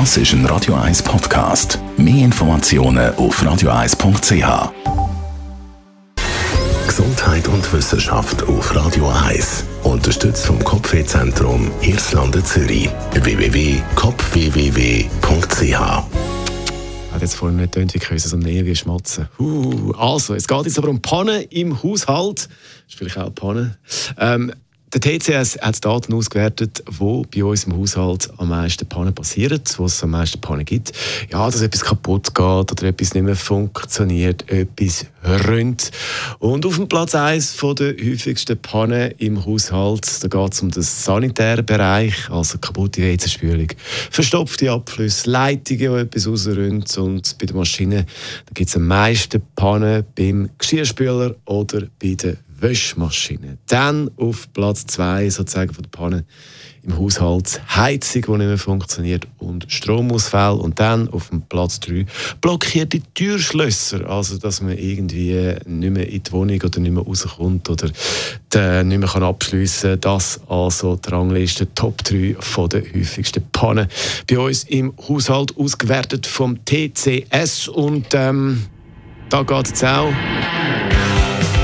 Das ist ein Radio 1 Podcast. Mehr Informationen auf radio1.ch. Gesundheit und Wissenschaft auf Radio 1. Unterstützt vom Kopfwehzentrum Irlande Zürich. www.kopfwww.ch hat jetzt vorhin nicht tönt wie Köse, sondern eher wie Schmatzen. Uh, also, es geht jetzt aber um Pannen im Haushalt. Das ist vielleicht auch Pannen. Ähm, der TCS hat Daten ausgewertet, wo bei uns im Haushalt am meisten Pannen passieren, wo es am meisten Pannen gibt. Ja, dass etwas kaputt geht oder etwas nicht mehr funktioniert, etwas rönt. Und auf dem Platz 1 der häufigsten Pannen im Haushalt, da geht es um den sanitären Bereich, also kaputte WC-Spülung, verstopfte Abflüsse, Leitungen, die etwas rausrönt. Und bei der Maschine gibt es am meisten Pannen beim Geschirrspüler oder bei der Wäschmaschine. Dann auf Platz 2 sozusagen von der Panne im Haushalt Heizung, die nicht mehr funktioniert und Stromausfall. Und dann auf dem Platz 3 blockierte Türschlösser, also dass man irgendwie nicht mehr in die Wohnung oder nicht mehr rauskommt oder nicht mehr abschliessen kann. Das also die Rangliste Top 3 von der häufigsten Pannen bei uns im Haushalt ausgewertet vom TCS. Und ähm, da geht es auch